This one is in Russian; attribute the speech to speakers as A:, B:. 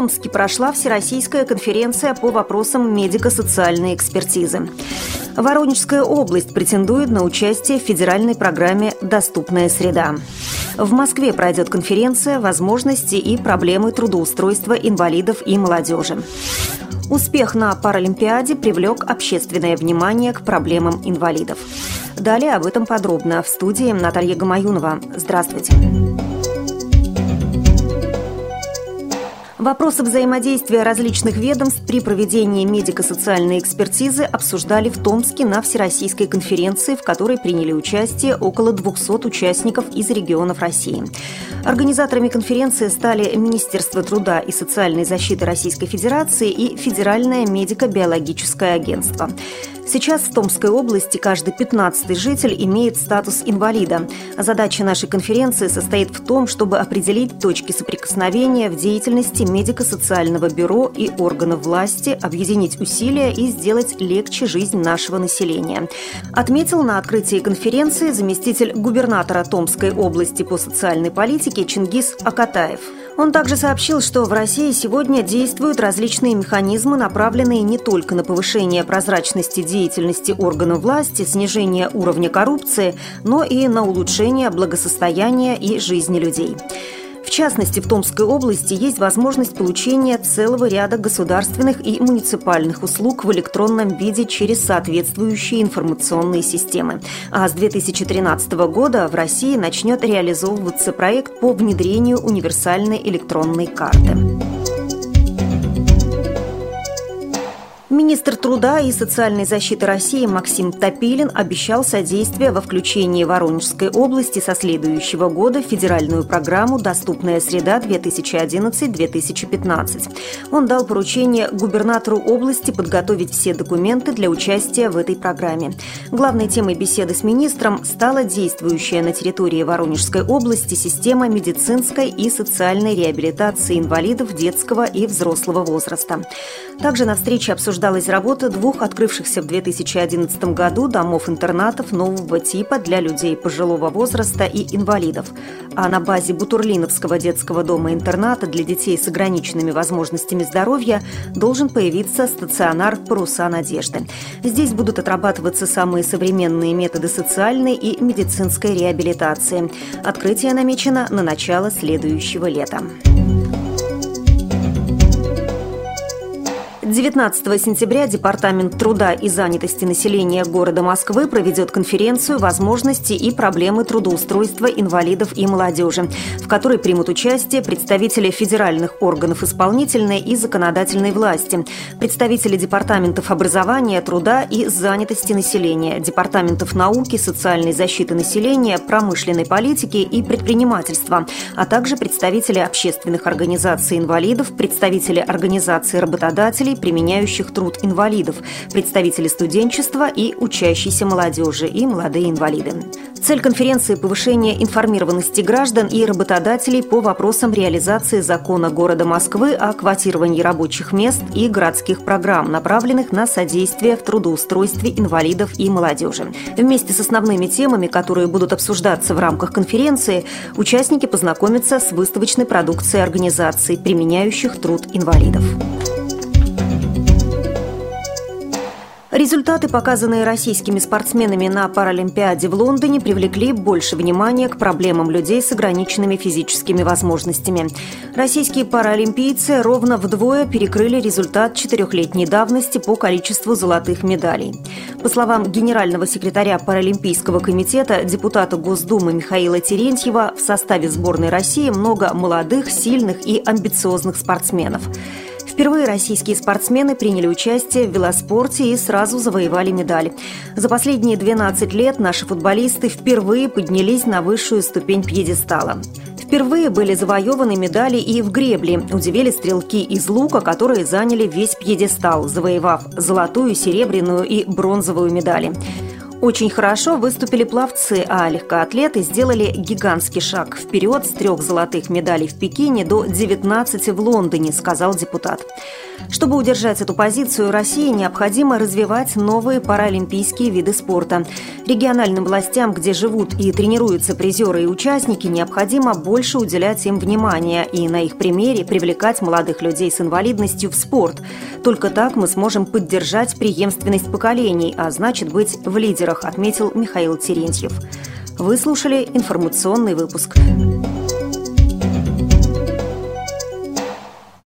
A: Томске прошла Всероссийская конференция по вопросам медико-социальной экспертизы. Воронежская область претендует на участие в федеральной программе «Доступная среда». В Москве пройдет конференция «Возможности и проблемы трудоустройства инвалидов и молодежи». Успех на Паралимпиаде привлек общественное внимание к проблемам инвалидов. Далее об этом подробно в студии Наталья Гамаюнова. Здравствуйте. Вопросы взаимодействия различных ведомств при проведении медико-социальной экспертизы обсуждали в Томске на Всероссийской конференции, в которой приняли участие около 200 участников из регионов России. Организаторами конференции стали Министерство труда и социальной защиты Российской Федерации и Федеральное медико-биологическое агентство. Сейчас в Томской области каждый пятнадцатый житель имеет статус инвалида. Задача нашей конференции состоит в том, чтобы определить точки соприкосновения в деятельности медико-социального бюро и органов власти, объединить усилия и сделать легче жизнь нашего населения. Отметил на открытии конференции заместитель губернатора Томской области по социальной политике Чингис Акатаев. Он также сообщил, что в России сегодня действуют различные механизмы, направленные не только на повышение прозрачности деятельности органов власти, снижение уровня коррупции, но и на улучшение благосостояния и жизни людей. В частности, в Томской области есть возможность получения целого ряда государственных и муниципальных услуг в электронном виде через соответствующие информационные системы. А с 2013 года в России начнет реализовываться проект по внедрению универсальной электронной карты. Министр труда и социальной защиты России Максим Топилин обещал содействие во включении Воронежской области со следующего года в федеральную программу «Доступная среда 2011-2015». Он дал поручение губернатору области подготовить все документы для участия в этой программе. Главной темой беседы с министром стала действующая на территории Воронежской области система медицинской и социальной реабилитации инвалидов детского и взрослого возраста. Также на встрече обсуждалась работа двух открывшихся в 2011 году домов-интернатов нового типа для людей пожилого возраста и инвалидов. А на базе Бутурлиновского детского дома-интерната для детей с ограниченными возможностями здоровья должен появиться стационар «Паруса надежды». Здесь будут отрабатываться самые современные методы социальной и медицинской реабилитации. Открытие намечено на начало следующего лета. 19 сентября Департамент труда и занятости населения города Москвы проведет конференцию «Возможности и проблемы трудоустройства инвалидов и молодежи», в которой примут участие представители федеральных органов исполнительной и законодательной власти, представители департаментов образования, труда и занятости населения, департаментов науки, социальной защиты населения, промышленной политики и предпринимательства, а также представители общественных организаций инвалидов, представители организаций работодателей, применяющих труд инвалидов, представители студенчества и учащейся молодежи и молодые инвалиды. Цель конференции – повышение информированности граждан и работодателей по вопросам реализации закона города Москвы о квотировании рабочих мест и городских программ, направленных на содействие в трудоустройстве инвалидов и молодежи. Вместе с основными темами, которые будут обсуждаться в рамках конференции, участники познакомятся с выставочной продукцией организаций, применяющих труд инвалидов. Результаты, показанные российскими спортсменами на Паралимпиаде в Лондоне, привлекли больше внимания к проблемам людей с ограниченными физическими возможностями. Российские паралимпийцы ровно вдвое перекрыли результат четырехлетней давности по количеству золотых медалей. По словам генерального секретаря Паралимпийского комитета, депутата Госдумы Михаила Терентьева, в составе сборной России много молодых, сильных и амбициозных спортсменов. Впервые российские спортсмены приняли участие в велоспорте и сразу завоевали медали. За последние 12 лет наши футболисты впервые поднялись на высшую ступень пьедестала. Впервые были завоеваны медали и в гребле. Удивили стрелки из лука, которые заняли весь пьедестал, завоевав золотую, серебряную и бронзовую медали. Очень хорошо выступили пловцы, а легкоатлеты сделали гигантский шаг вперед с трех золотых медалей в Пекине до 19 в Лондоне, сказал депутат. Чтобы удержать эту позицию, России необходимо развивать новые паралимпийские виды спорта. Региональным властям, где живут и тренируются призеры и участники, необходимо больше уделять им внимания и на их примере привлекать молодых людей с инвалидностью в спорт. Только так мы сможем поддержать преемственность поколений, а значит быть в лидерах, отметил Михаил Терентьев. Вы слушали информационный выпуск.